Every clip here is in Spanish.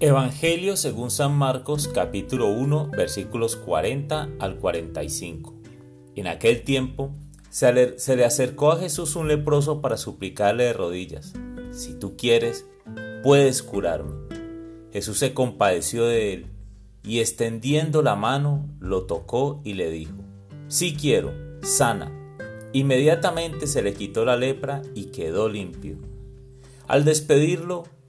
Evangelio según San Marcos capítulo 1 versículos 40 al 45. En aquel tiempo se le, se le, acercó a Jesús un leproso para suplicarle de rodillas, si tú quieres, puedes curarme. Jesús se compadeció de él y extendiendo la mano lo tocó y le dijo, sí quiero, sana. Inmediatamente se le quitó la lepra y quedó limpio. Al despedirlo,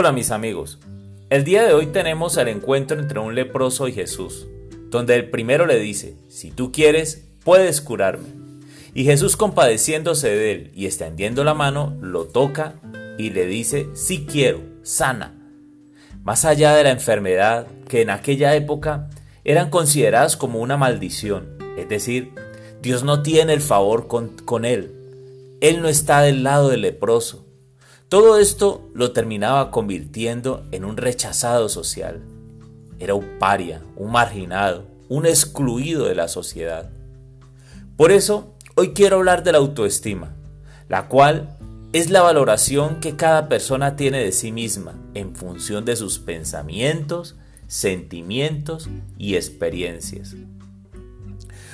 Hola mis amigos, el día de hoy tenemos el encuentro entre un leproso y Jesús, donde el primero le dice, si tú quieres, puedes curarme. Y Jesús compadeciéndose de él y extendiendo la mano, lo toca y le dice, sí quiero, sana. Más allá de la enfermedad, que en aquella época eran consideradas como una maldición, es decir, Dios no tiene el favor con, con él, Él no está del lado del leproso, todo esto lo terminaba convirtiendo en un rechazado social. Era un paria, un marginado, un excluido de la sociedad. Por eso, hoy quiero hablar de la autoestima, la cual es la valoración que cada persona tiene de sí misma en función de sus pensamientos, sentimientos y experiencias.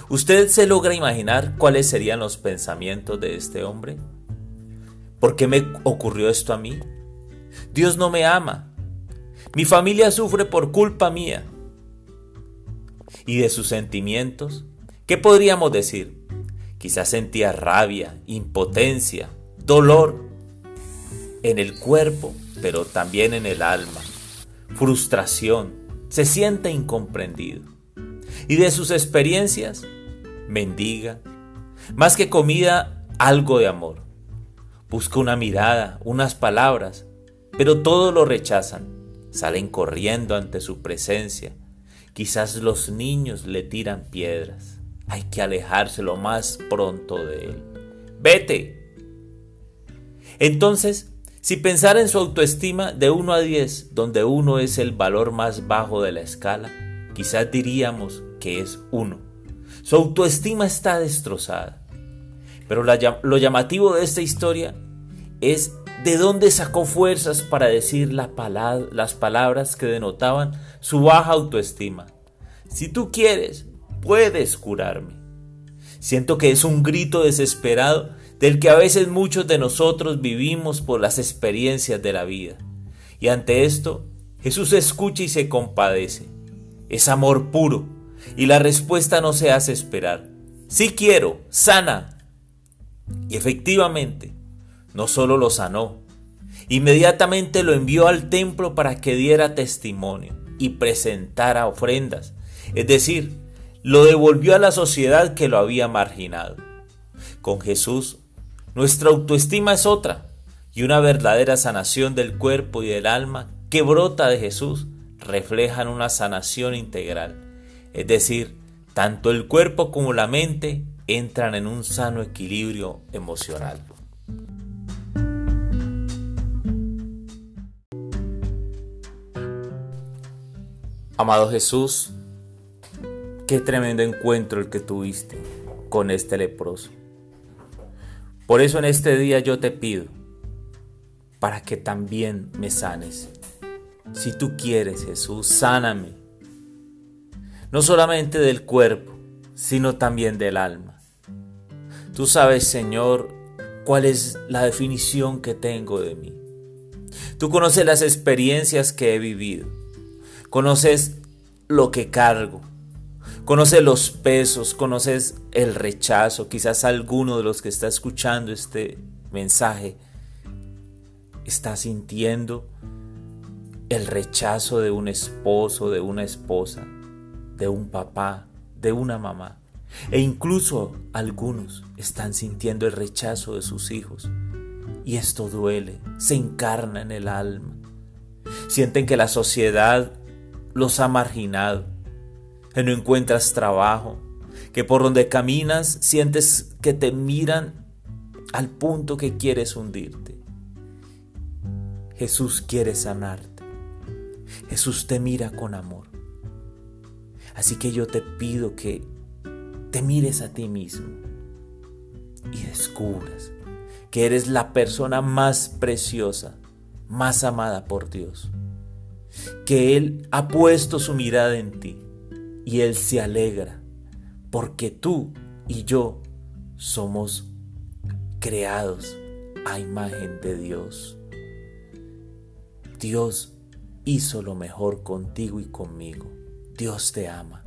¿Usted se logra imaginar cuáles serían los pensamientos de este hombre? ¿Por qué me ocurrió esto a mí? Dios no me ama. Mi familia sufre por culpa mía. ¿Y de sus sentimientos? ¿Qué podríamos decir? Quizás sentía rabia, impotencia, dolor en el cuerpo, pero también en el alma, frustración, se siente incomprendido. ¿Y de sus experiencias? Mendiga, más que comida, algo de amor. Busca una mirada, unas palabras, pero todos lo rechazan. Salen corriendo ante su presencia. Quizás los niños le tiran piedras. Hay que alejarse lo más pronto de él. Vete. Entonces, si pensara en su autoestima de 1 a 10, donde 1 es el valor más bajo de la escala, quizás diríamos que es 1. Su autoestima está destrozada. Pero lo llamativo de esta historia es de dónde sacó fuerzas para decir las palabras que denotaban su baja autoestima. Si tú quieres, puedes curarme. Siento que es un grito desesperado del que a veces muchos de nosotros vivimos por las experiencias de la vida. Y ante esto, Jesús escucha y se compadece. Es amor puro y la respuesta no se hace esperar. Si quiero, sana. Y efectivamente, no solo lo sanó, inmediatamente lo envió al templo para que diera testimonio y presentara ofrendas, es decir, lo devolvió a la sociedad que lo había marginado. Con Jesús, nuestra autoestima es otra, y una verdadera sanación del cuerpo y del alma que brota de Jesús reflejan una sanación integral, es decir, tanto el cuerpo como la mente entran en un sano equilibrio emocional. Amado Jesús, qué tremendo encuentro el que tuviste con este leproso. Por eso en este día yo te pido, para que también me sanes. Si tú quieres, Jesús, sáname. No solamente del cuerpo, sino también del alma. Tú sabes, Señor, cuál es la definición que tengo de mí. Tú conoces las experiencias que he vivido. Conoces lo que cargo. Conoces los pesos, conoces el rechazo. Quizás alguno de los que está escuchando este mensaje está sintiendo el rechazo de un esposo, de una esposa, de un papá, de una mamá. E incluso algunos están sintiendo el rechazo de sus hijos. y esto duele, se encarna en el alma. Sienten que la sociedad los ha marginado, que no encuentras trabajo, que por donde caminas sientes que te miran al punto que quieres hundirte. Jesús quiere sanarte. Jesús te mira con amor. Así que yo te pido que te mires a ti mismo y descubras que eres la persona más preciosa, más amada por Dios. Que Él ha puesto su mirada en ti y Él se alegra porque tú y yo somos creados a imagen de Dios. Dios hizo lo mejor contigo y conmigo. Dios te ama.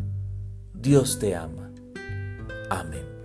Dios te ama. Amén.